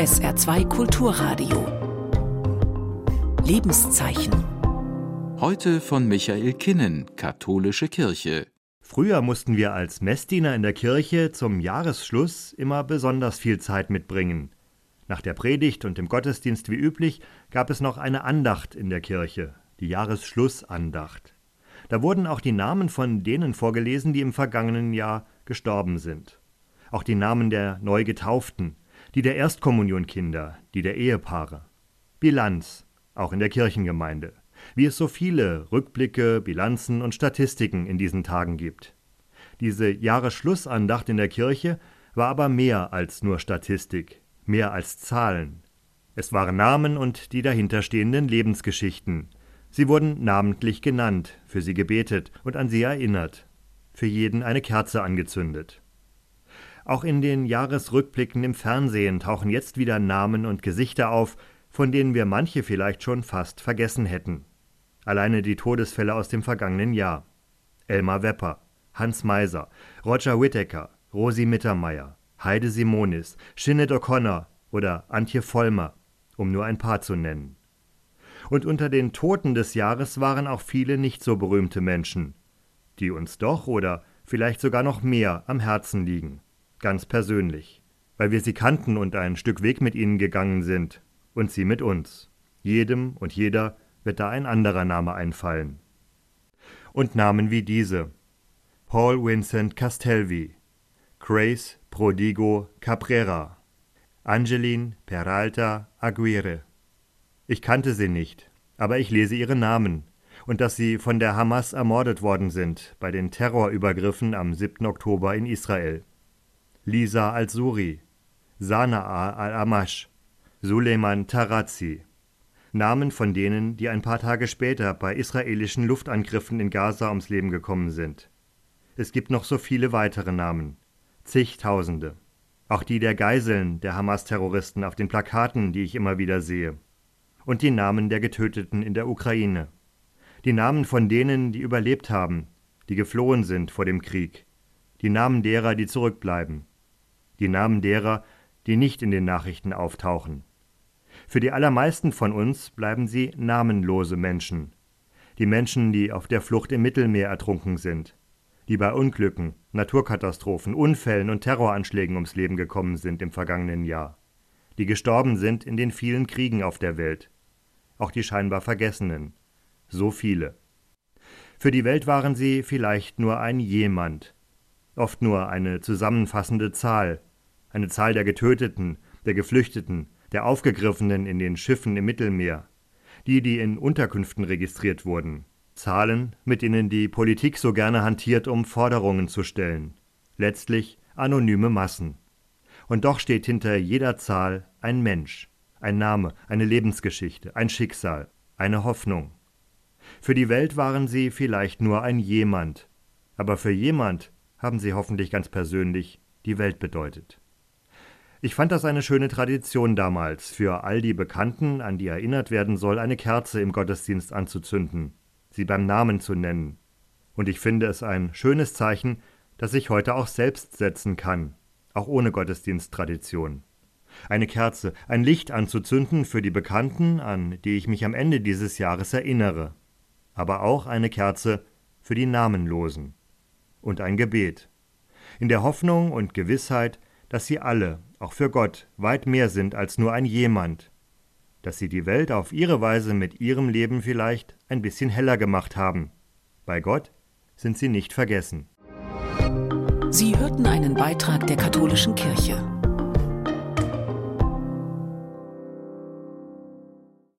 SR2 Kulturradio. Lebenszeichen. Heute von Michael Kinnen, Katholische Kirche. Früher mussten wir als Messdiener in der Kirche zum Jahresschluss immer besonders viel Zeit mitbringen. Nach der Predigt und dem Gottesdienst wie üblich gab es noch eine Andacht in der Kirche, die Jahresschlussandacht. Da wurden auch die Namen von denen vorgelesen, die im vergangenen Jahr gestorben sind. Auch die Namen der Neugetauften, die der Erstkommunionkinder, die der Ehepaare. Bilanz, auch in der Kirchengemeinde, wie es so viele Rückblicke, Bilanzen und Statistiken in diesen Tagen gibt. Diese Jahresschlussandacht in der Kirche war aber mehr als nur Statistik, mehr als Zahlen. Es waren Namen und die dahinterstehenden Lebensgeschichten. Sie wurden namentlich genannt, für sie gebetet und an sie erinnert, für jeden eine Kerze angezündet. Auch in den Jahresrückblicken im Fernsehen tauchen jetzt wieder Namen und Gesichter auf, von denen wir manche vielleicht schon fast vergessen hätten. Alleine die Todesfälle aus dem vergangenen Jahr. Elmar Wepper, Hans Meiser, Roger Whittaker, Rosi Mittermeier, Heide Simonis, Shinnet O'Connor oder Antje Vollmer, um nur ein paar zu nennen. Und unter den Toten des Jahres waren auch viele nicht so berühmte Menschen, die uns doch oder vielleicht sogar noch mehr am Herzen liegen ganz persönlich, weil wir sie kannten und ein Stück Weg mit ihnen gegangen sind, und sie mit uns. Jedem und jeder wird da ein anderer Name einfallen. Und Namen wie diese Paul Vincent Castelvi, Grace Prodigo Caprera, Angeline Peralta Aguirre. Ich kannte sie nicht, aber ich lese ihre Namen und dass sie von der Hamas ermordet worden sind bei den Terrorübergriffen am 7. Oktober in Israel. Lisa al-Suri, Sanaa al-Amash, Suleiman Tarazi. Namen von denen, die ein paar Tage später bei israelischen Luftangriffen in Gaza ums Leben gekommen sind. Es gibt noch so viele weitere Namen. Zigtausende. Auch die der Geiseln der Hamas-Terroristen auf den Plakaten, die ich immer wieder sehe. Und die Namen der Getöteten in der Ukraine. Die Namen von denen, die überlebt haben, die geflohen sind vor dem Krieg. Die Namen derer, die zurückbleiben die Namen derer, die nicht in den Nachrichten auftauchen. Für die allermeisten von uns bleiben sie namenlose Menschen. Die Menschen, die auf der Flucht im Mittelmeer ertrunken sind, die bei Unglücken, Naturkatastrophen, Unfällen und Terroranschlägen ums Leben gekommen sind im vergangenen Jahr, die gestorben sind in den vielen Kriegen auf der Welt, auch die scheinbar Vergessenen, so viele. Für die Welt waren sie vielleicht nur ein jemand, oft nur eine zusammenfassende Zahl, eine Zahl der Getöteten, der Geflüchteten, der Aufgegriffenen in den Schiffen im Mittelmeer, die, die in Unterkünften registriert wurden, Zahlen, mit denen die Politik so gerne hantiert, um Forderungen zu stellen, letztlich anonyme Massen. Und doch steht hinter jeder Zahl ein Mensch, ein Name, eine Lebensgeschichte, ein Schicksal, eine Hoffnung. Für die Welt waren sie vielleicht nur ein jemand, aber für jemand haben sie hoffentlich ganz persönlich die Welt bedeutet. Ich fand das eine schöne Tradition damals, für all die Bekannten, an die erinnert werden soll, eine Kerze im Gottesdienst anzuzünden, sie beim Namen zu nennen. Und ich finde es ein schönes Zeichen, das ich heute auch selbst setzen kann, auch ohne Gottesdiensttradition. Eine Kerze, ein Licht anzuzünden für die Bekannten, an die ich mich am Ende dieses Jahres erinnere, aber auch eine Kerze für die Namenlosen. Und ein Gebet. In der Hoffnung und Gewissheit, dass sie alle, auch für Gott, weit mehr sind als nur ein jemand, dass sie die Welt auf ihre Weise mit ihrem Leben vielleicht ein bisschen heller gemacht haben. Bei Gott sind sie nicht vergessen. Sie hörten einen Beitrag der katholischen Kirche.